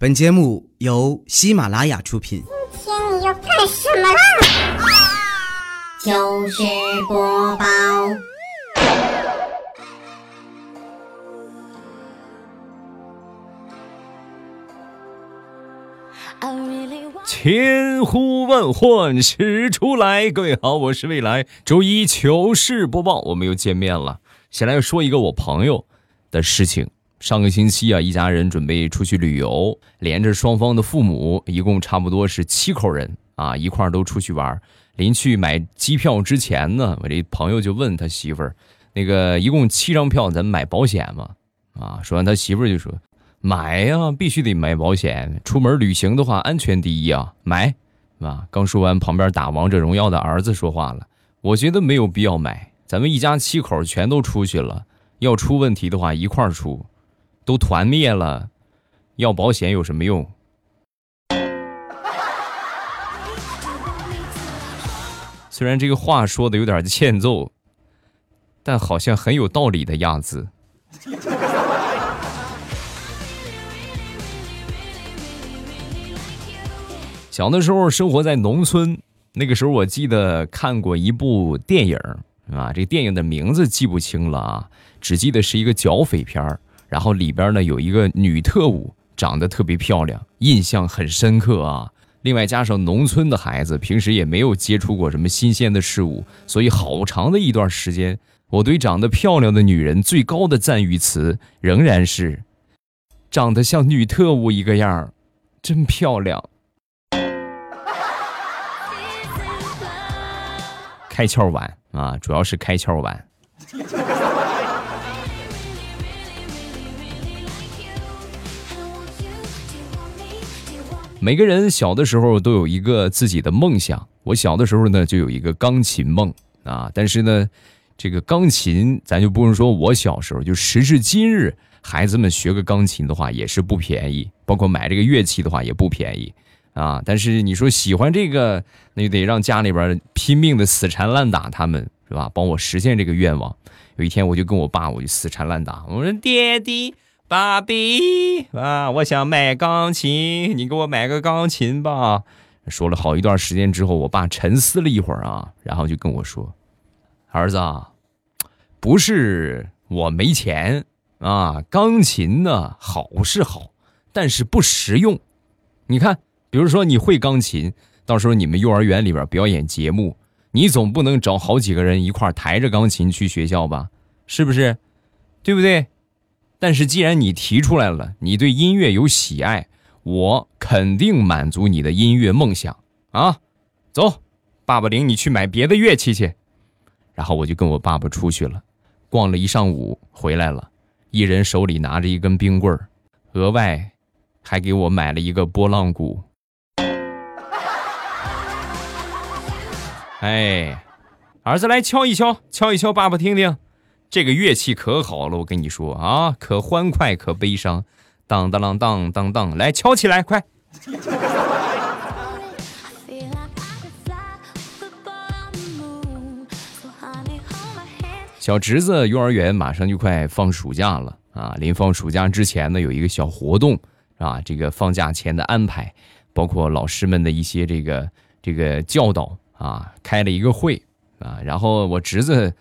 本节目由喜马拉雅出品。今天你要干什么啦？糗事播报，千呼万唤始出来，各位好，我是未来。周一糗事播报，我们又见面了。先来说一个我朋友的事情。上个星期啊，一家人准备出去旅游，连着双方的父母，一共差不多是七口人啊，一块儿都出去玩。临去买机票之前呢，我这朋友就问他媳妇儿：“那个一共七张票，咱买保险吗？”啊，说完他媳妇儿就说：“买呀，必须得买保险。出门旅行的话，安全第一啊，买。”啊，刚说完，旁边打王者荣耀的儿子说话了：“我觉得没有必要买，咱们一家七口全都出去了，要出问题的话一块儿出。”都团灭了，要保险有什么用？虽然这个话说的有点欠揍，但好像很有道理的样子。小的时候生活在农村，那个时候我记得看过一部电影啊，这电影的名字记不清了啊，只记得是一个剿匪片儿。然后里边呢有一个女特务，长得特别漂亮，印象很深刻啊。另外加上农村的孩子，平时也没有接触过什么新鲜的事物，所以好长的一段时间，我对长得漂亮的女人最高的赞誉词仍然是：长得像女特务一个样真漂亮。开窍晚啊，主要是开窍晚。每个人小的时候都有一个自己的梦想。我小的时候呢，就有一个钢琴梦啊。但是呢，这个钢琴咱就不用说，我小时候就时至今日，孩子们学个钢琴的话也是不便宜，包括买这个乐器的话也不便宜啊。但是你说喜欢这个，那就得让家里边拼命的死缠烂打他们，是吧？帮我实现这个愿望。有一天我就跟我爸，我就死缠烂打，我说爹地。爸比啊，我想买钢琴，你给我买个钢琴吧。说了好一段时间之后，我爸沉思了一会儿啊，然后就跟我说：“儿子，不是我没钱啊，钢琴呢好是好，但是不实用。你看，比如说你会钢琴，到时候你们幼儿园里边表演节目，你总不能找好几个人一块抬着钢琴去学校吧？是不是？对不对？”但是既然你提出来了，你对音乐有喜爱，我肯定满足你的音乐梦想啊！走，爸爸领你去买别的乐器去。然后我就跟我爸爸出去了，逛了一上午，回来了，一人手里拿着一根冰棍儿，额外还给我买了一个拨浪鼓。哎，儿子来敲一敲，敲一敲，爸爸听听。这个乐器可好了，我跟你说啊，可欢快可悲伤，当当当当当当，来敲起来，快！小侄子幼儿园马上就快放暑假了啊，临放暑假之前呢，有一个小活动啊，这个放假前的安排，包括老师们的一些这个这个教导啊，开了一个会啊，然后我侄子。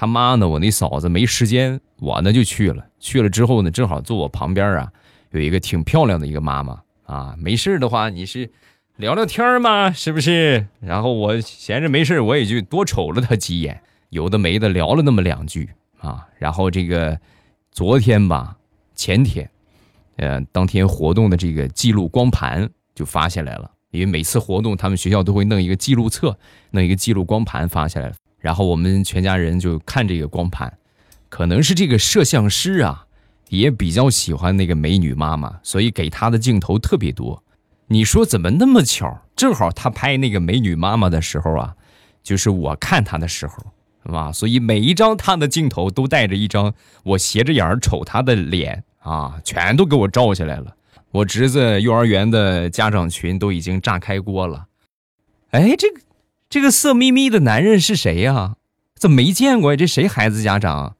他妈呢？我那嫂子没时间，我呢就去了。去了之后呢，正好坐我旁边啊，有一个挺漂亮的一个妈妈啊。没事的话，你是聊聊天嘛，是不是？然后我闲着没事，我也就多瞅了她几眼，有的没的聊了那么两句啊。然后这个昨天吧，前天，呃，当天活动的这个记录光盘就发下来了，因为每次活动他们学校都会弄一个记录册，弄一个记录光盘发下来。然后我们全家人就看这个光盘，可能是这个摄像师啊，也比较喜欢那个美女妈妈，所以给她的镜头特别多。你说怎么那么巧？正好他拍那个美女妈妈的时候啊，就是我看她的时候，是吧？所以每一张她的镜头都带着一张我斜着眼瞅她的脸啊，全都给我照下来了。我侄子幼儿园的家长群都已经炸开锅了。哎，这个。这个色眯眯的男人是谁呀？怎么没见过呀？这谁孩子家长？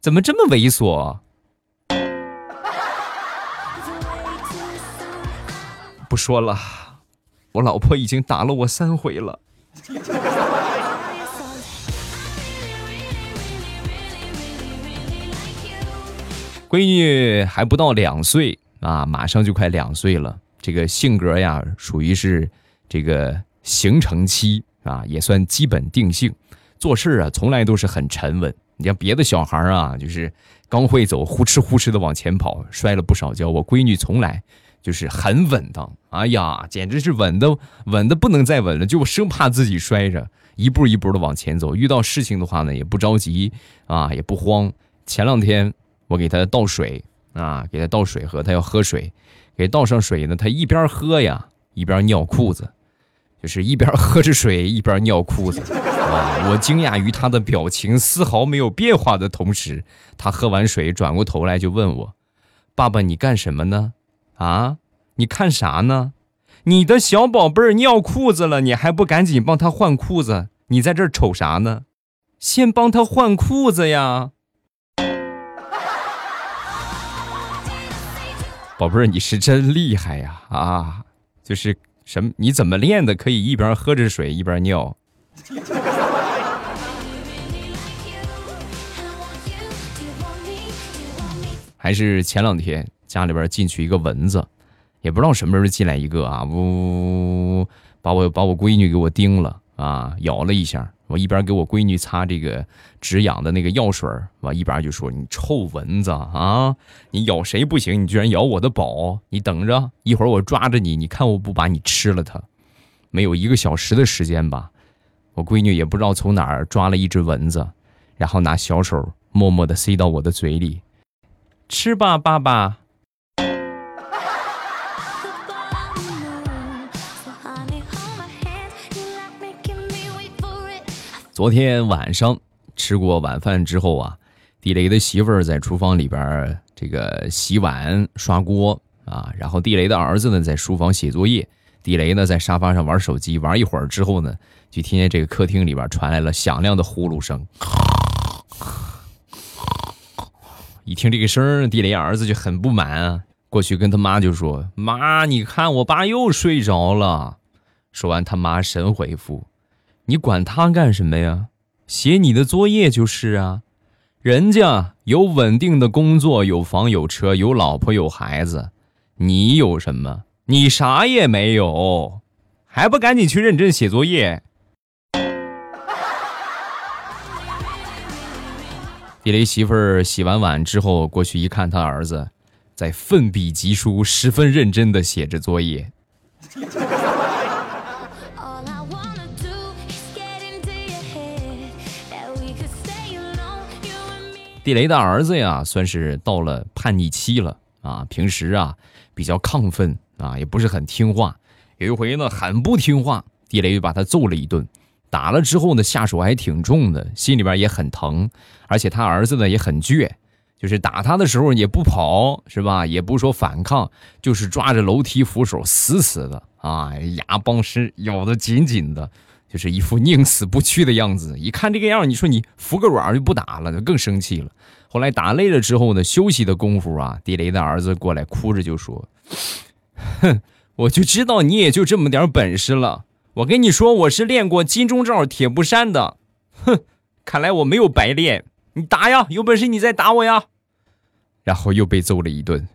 怎么这么猥琐？不说了，我老婆已经打了我三回了。闺女还不到两岁啊，马上就快两岁了。这个性格呀，属于是这个形成期啊，也算基本定性。做事啊，从来都是很沉稳。你像别的小孩啊，就是刚会走，呼哧呼哧的往前跑，摔了不少跤。我闺女从来就是很稳当，哎呀，简直是稳的稳的不能再稳了，就生怕自己摔着，一步一步的往前走。遇到事情的话呢，也不着急啊，也不慌。前两天我给她倒水啊，给她倒水喝，她要喝水，给倒上水呢，她一边喝呀，一边尿裤子，就是一边喝着水一边尿裤子。啊！我惊讶于他的表情丝毫没有变化的同时，他喝完水转过头来就问我：“爸爸，你干什么呢？啊？你看啥呢？你的小宝贝儿尿裤子了，你还不赶紧帮他换裤子？你在这儿瞅啥呢？先帮他换裤子呀！宝贝儿，你是真厉害呀！啊，就是什么？你怎么练的？可以一边喝着水一边尿？”还是前两天家里边进去一个蚊子，也不知道什么时候进来一个啊，呜，把我把我闺女给我叮了啊，咬了一下。我一边给我闺女擦这个止痒的那个药水我一边就说：“你臭蚊子啊，你咬谁不行，你居然咬我的宝！你等着，一会儿我抓着你，你看我不把你吃了它。”没有一个小时的时间吧。我闺女也不知道从哪儿抓了一只蚊子，然后拿小手默默地塞到我的嘴里，吃吧，爸爸。昨天晚上吃过晚饭之后啊，地雷的媳妇儿在厨房里边这个洗碗刷锅啊，然后地雷的儿子呢在书房写作业。地雷呢，在沙发上玩手机，玩一会儿之后呢，就听见这个客厅里边传来了响亮的呼噜声。一听这个声地雷儿子就很不满啊，过去跟他妈就说：“妈，你看我爸又睡着了。”说完，他妈神回复：“你管他干什么呀？写你的作业就是啊。人家有稳定的工作，有房有车，有老婆有孩子，你有什么？”你啥也没有，还不赶紧去认真写作业？地雷媳妇儿洗完碗之后过去一看，他儿子在奋笔疾书，十分认真的写着作业。地雷的儿子呀，算是到了叛逆期了啊！平时啊比较亢奋。啊，也不是很听话。有一回呢，很不听话，地雷就把他揍了一顿。打了之后呢，下手还挺重的，心里边也很疼。而且他儿子呢也很倔，就是打他的时候也不跑，是吧？也不说反抗，就是抓着楼梯扶手死死的啊，牙帮是咬得紧紧的，就是一副宁死不屈的样子。一看这个样，你说你服个软就不打了，就更生气了。后来打累了之后呢，休息的功夫啊，地雷的儿子过来哭着就说。哼，我就知道你也就这么点本事了。我跟你说，我是练过金钟罩铁布衫的。哼，看来我没有白练。你打呀，有本事你再打我呀。然后又被揍了一顿。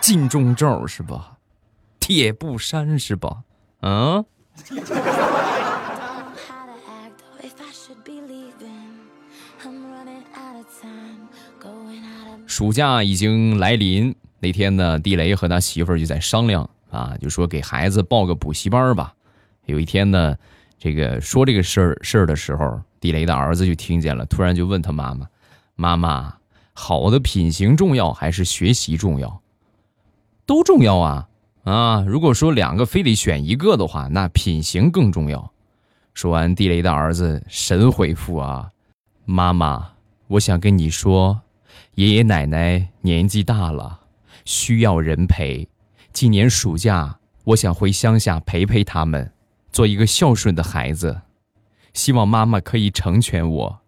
金钟罩是吧？铁布衫是吧？嗯。暑假已经来临，那天呢，地雷和他媳妇儿就在商量啊，就说给孩子报个补习班吧。有一天呢，这个说这个事儿事儿的时候，地雷的儿子就听见了，突然就问他妈妈：“妈妈，好的品行重要还是学习重要？都重要啊啊！如果说两个非得选一个的话，那品行更重要。”说完，地雷的儿子神回复啊：“妈妈，我想跟你说。”爷爷奶奶年纪大了，需要人陪。今年暑假，我想回乡下陪陪他们，做一个孝顺的孩子。希望妈妈可以成全我。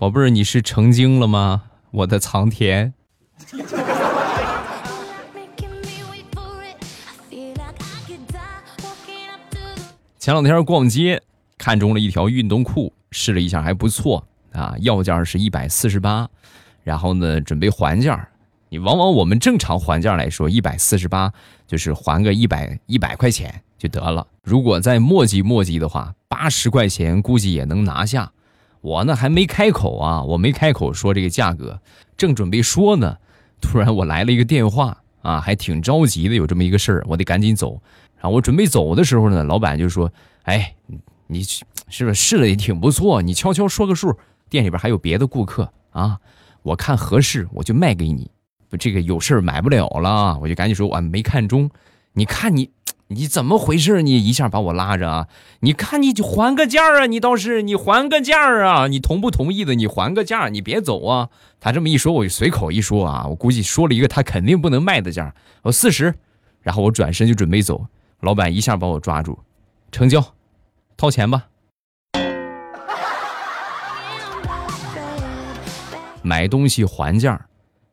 宝贝儿，你是成精了吗？我的藏田。前两天逛街，看中了一条运动裤，试了一下还不错啊，要价是一百四十八，然后呢准备还价。你往往我们正常还价来说，一百四十八就是还个一百一百块钱就得了。如果再磨叽磨叽的话，八十块钱估计也能拿下。我呢还没开口啊，我没开口说这个价格，正准备说呢，突然我来了一个电话啊，还挺着急的，有这么一个事儿，我得赶紧走。然后我准备走的时候呢，老板就说：“哎，你是不是试了也挺不错？你悄悄说个数，店里边还有别的顾客啊，我看合适我就卖给你。这个有事买不了了，我就赶紧说我没看中。你看你。”你怎么回事？你一下把我拉着啊！你看，你就还个价啊！你倒是你还个价啊！你同不同意的？你还个价，你别走啊！他这么一说，我就随口一说啊，我估计说了一个他肯定不能卖的价，我四十，然后我转身就准备走，老板一下把我抓住，成交，掏钱吧。买东西还价，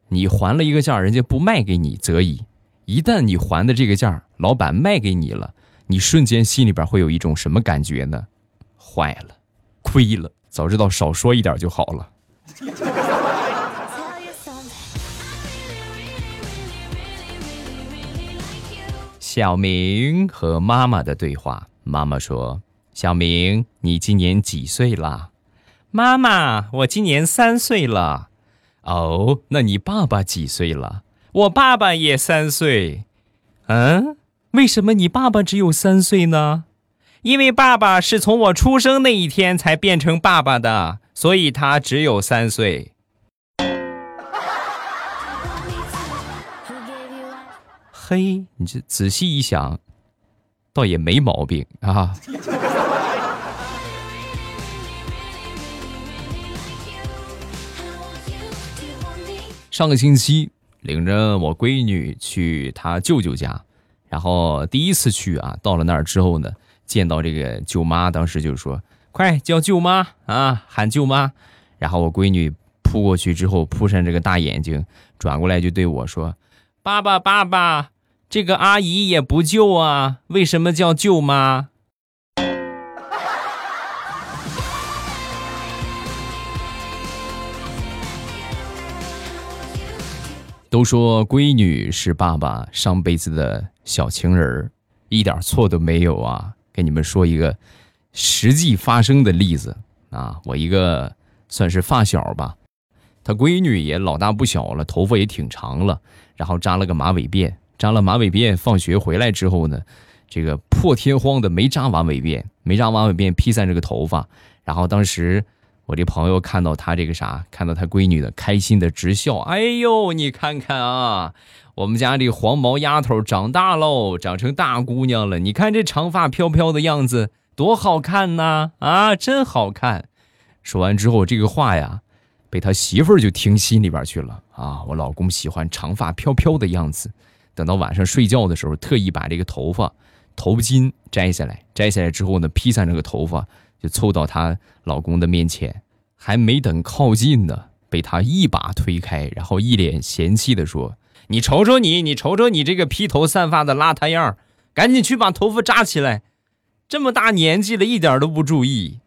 你还了一个价，人家不卖给你则已。一旦你还的这个价，老板卖给你了，你瞬间心里边会有一种什么感觉呢？坏了，亏了，早知道少说一点就好了。小明和妈妈的对话，妈妈说：“小明，你今年几岁啦？”妈妈，我今年三岁了。哦，那你爸爸几岁了？我爸爸也三岁，嗯，为什么你爸爸只有三岁呢？因为爸爸是从我出生那一天才变成爸爸的，所以他只有三岁。嘿，你这仔细一想，倒也没毛病啊。上个星期。领着我闺女去她舅舅家，然后第一次去啊，到了那儿之后呢，见到这个舅妈，当时就说：“快叫舅妈啊，喊舅妈。”然后我闺女扑过去之后，扑上这个大眼睛，转过来就对我说：“爸爸，爸爸，这个阿姨也不舅啊，为什么叫舅妈？”都说闺女是爸爸上辈子的小情人儿，一点错都没有啊！给你们说一个实际发生的例子啊，我一个算是发小吧，他闺女也老大不小了，头发也挺长了，然后扎了个马尾辫，扎了马尾辫，放学回来之后呢，这个破天荒的没扎马尾辫，没扎马尾辫披散这个头发，然后当时。我这朋友看到他这个啥，看到他闺女的，开心的直笑。哎呦，你看看啊，我们家这黄毛丫头长大喽，长成大姑娘了。你看这长发飘飘的样子，多好看呐！啊，真好看。说完之后，这个话呀，被他媳妇就听心里边去了啊。我老公喜欢长发飘飘的样子，等到晚上睡觉的时候，特意把这个头发头巾摘下来，摘下来之后呢，披散这个头发。就凑到她老公的面前，还没等靠近呢，被他一把推开，然后一脸嫌弃的说：“你瞅瞅你，你瞅瞅你这个披头散发的邋遢样赶紧去把头发扎起来！这么大年纪了，一点都不注意。”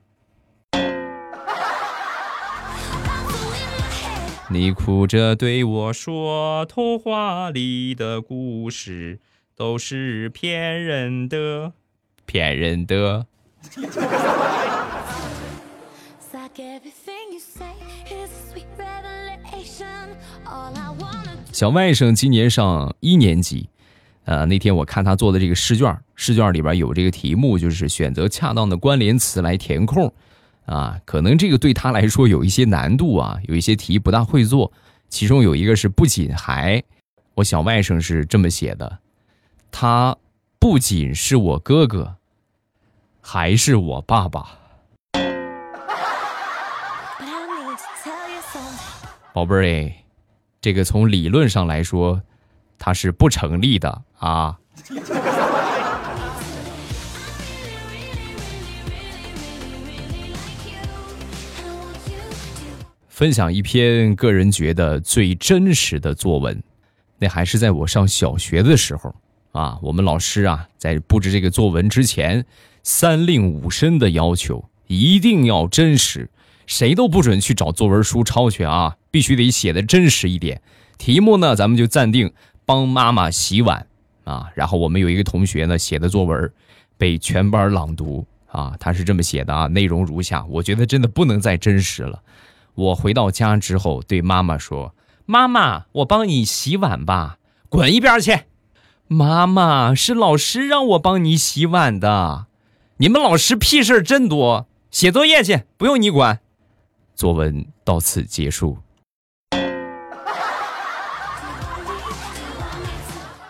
你哭着对我说：“童话里的故事都是骗人的，骗人的。”小外甥今年上一年级，呃，那天我看他做的这个试卷，试卷里边有这个题目，就是选择恰当的关联词来填空，啊，可能这个对他来说有一些难度啊，有一些题不大会做。其中有一个是不仅还，我小外甥是这么写的，他不仅是我哥哥。还是我爸爸，宝贝儿，这个从理论上来说，它是不成立的啊。分享一篇个人觉得最真实的作文。那还是在我上小学的时候啊，我们老师啊在布置这个作文之前，三令五申的要求一定要真实，谁都不准去找作文书抄去啊，必须得写的真实一点。题目呢，咱们就暂定帮妈妈洗碗啊。然后我们有一个同学呢写的作文，被全班朗读啊。他是这么写的啊，内容如下，我觉得真的不能再真实了。我回到家之后对妈妈说：“妈妈，我帮你洗碗吧。”滚一边去！妈妈是老师让我帮你洗碗的。你们老师屁事儿真多，写作业去，不用你管。作文到此结束。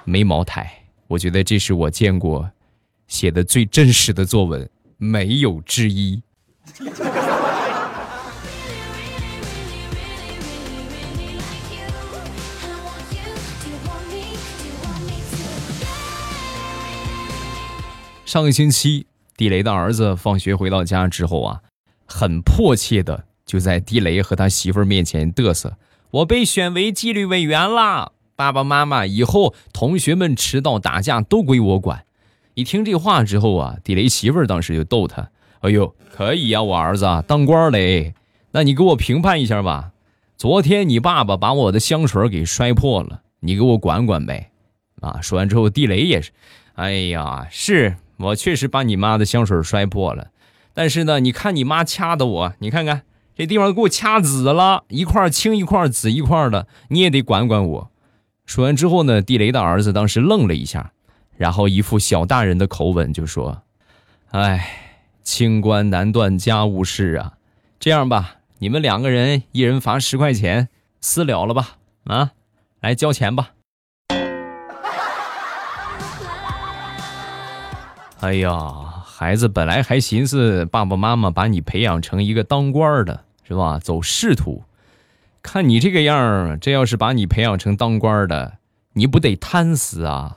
没茅台，我觉得这是我见过写的最真实的作文，没有之一。上个星期，地雷的儿子放学回到家之后啊，很迫切的就在地雷和他媳妇儿面前嘚瑟：“我被选为纪律委员啦！爸爸妈妈，以后同学们迟到打架都归我管。”一听这话之后啊，地雷媳妇儿当时就逗他：“哎呦，可以呀，我儿子当官嘞，那你给我评判一下吧。昨天你爸爸把我的香水给摔破了，你给我管管呗。”啊，说完之后，地雷也是：“哎呀，是。”我确实把你妈的香水摔破了，但是呢，你看你妈掐的我，你看看这地方给我掐紫了，一块青一块紫一块的，你也得管管我。说完之后呢，地雷的儿子当时愣了一下，然后一副小大人的口吻就说：“哎，清官难断家务事啊，这样吧，你们两个人一人罚十块钱，私了了吧？啊，来交钱吧。”哎呀，孩子本来还寻思爸爸妈妈把你培养成一个当官的，是吧？走仕途，看你这个样儿，这要是把你培养成当官的，你不得贪死啊！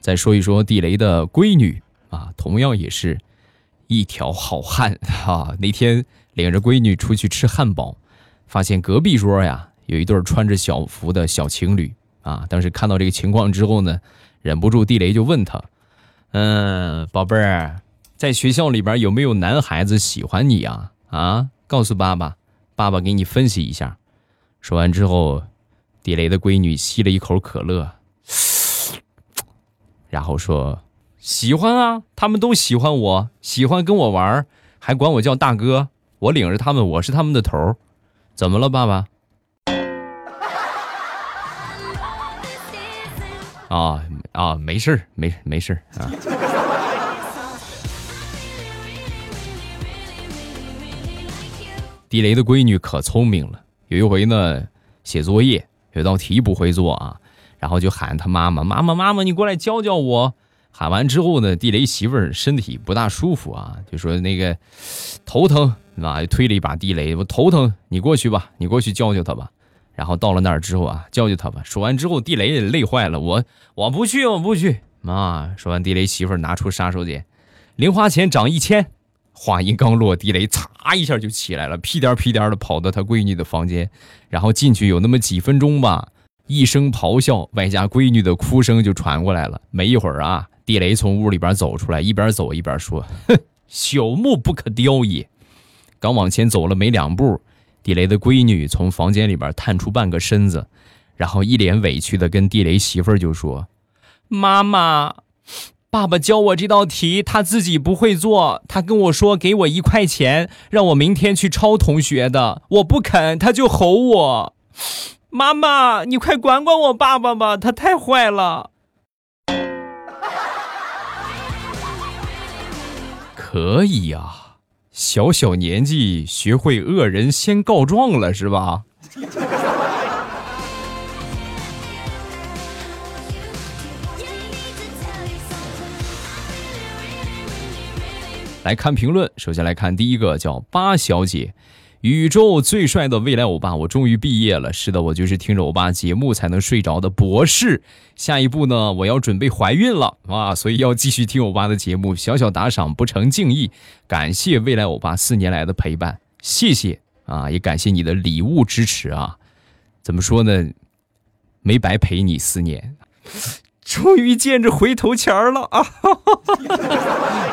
再说一说地雷的闺女啊，同样也是一条好汉啊。那天领着闺女出去吃汉堡，发现隔壁桌呀。有一对穿着小服的小情侣啊，当时看到这个情况之后呢，忍不住地雷就问他：“嗯，宝贝儿，在学校里边有没有男孩子喜欢你呀？啊，告诉爸爸，爸爸给你分析一下。”说完之后，地雷的闺女吸了一口可乐，然后说：“喜欢啊，他们都喜欢我，喜欢跟我玩，还管我叫大哥。我领着他们，我是他们的头。怎么了，爸爸？”啊啊，没事儿，没没事儿啊。地雷的闺女可聪明了，有一回呢，写作业有道题不会做啊，然后就喊他妈妈：“妈妈，妈妈，你过来教教我。”喊完之后呢，地雷媳妇儿身体不大舒服啊，就说那个头疼啊，推了一把地雷，我头疼，你过去吧，你过去教教他吧。然后到了那儿之后啊，教教他吧。说完之后，地雷也累坏了。我我不去，我不去。妈，说完，地雷媳妇拿出杀手锏，零花钱涨一千。话音刚落，地雷嚓一下就起来了，屁颠屁颠的跑到他闺女的房间，然后进去有那么几分钟吧，一声咆哮，外加闺女的哭声就传过来了。没一会儿啊，地雷从屋里边走出来，一边走一边说：“哼，朽木不可雕也。”刚往前走了没两步。地雷的闺女从房间里边探出半个身子，然后一脸委屈的跟地雷媳妇儿就说：“妈妈，爸爸教我这道题，他自己不会做，他跟我说给我一块钱，让我明天去抄同学的，我不肯，他就吼我。妈妈，你快管管我爸爸吧，他太坏了。”可以呀。小小年纪学会恶人先告状了是吧？来看评论，首先来看第一个叫八小姐，宇宙最帅的未来欧巴，我终于毕业了。是的，我就是听着欧巴节目才能睡着的博士。下一步呢，我要准备怀孕了啊，所以要继续听欧巴的节目。小小打赏不成敬意，感谢未来欧巴四年来的陪伴，谢谢啊，也感谢你的礼物支持啊。怎么说呢？没白陪你四年。终于见着回头钱了啊！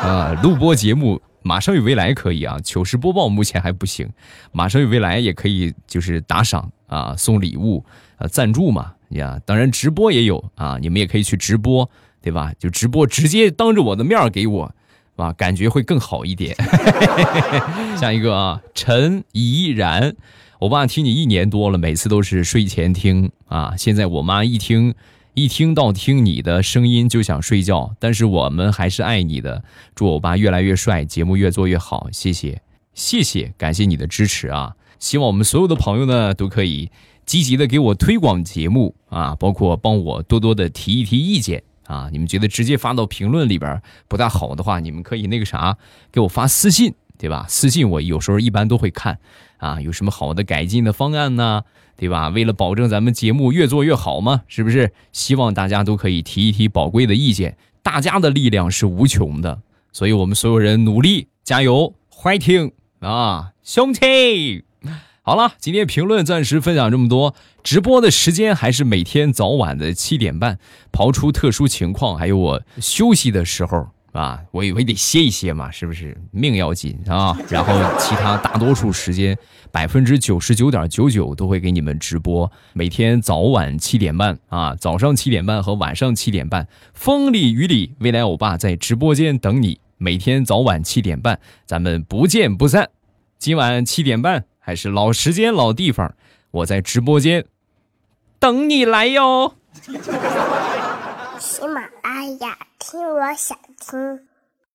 啊，录播节目马上与未来可以啊，糗事播报目前还不行，马上与未来也可以，就是打赏啊，送礼物啊，赞助嘛呀。当然直播也有啊，你们也可以去直播，对吧？就直播直接当着我的面给我，啊，感觉会更好一点。下一个啊，陈怡然，我爸听你一年多了，每次都是睡前听啊，现在我妈一听。一听到听你的声音就想睡觉，但是我们还是爱你的。祝欧巴越来越帅，节目越做越好，谢谢，谢谢，感谢你的支持啊！希望我们所有的朋友呢都可以积极的给我推广节目啊，包括帮我多多的提一提意见啊。你们觉得直接发到评论里边不大好的话，你们可以那个啥给我发私信，对吧？私信我有时候一般都会看啊，有什么好的改进的方案呢？对吧？为了保证咱们节目越做越好嘛，是不是？希望大家都可以提一提宝贵的意见。大家的力量是无穷的，所以我们所有人努力加油，fighting 啊，兄弟！好了，今天评论暂时分享这么多。直播的时间还是每天早晚的七点半，刨出特殊情况，还有我休息的时候。啊，我以为得歇一歇嘛，是不是命要紧啊？然后其他大多数时间，百分之九十九点九九都会给你们直播，每天早晚七点半啊，早上七点半和晚上七点半，风里雨里，未来欧巴在直播间等你，每天早晚七点半，咱们不见不散。今晚七点半还是老时间老地方，我在直播间等你来哟。喜马拉雅，听我想听。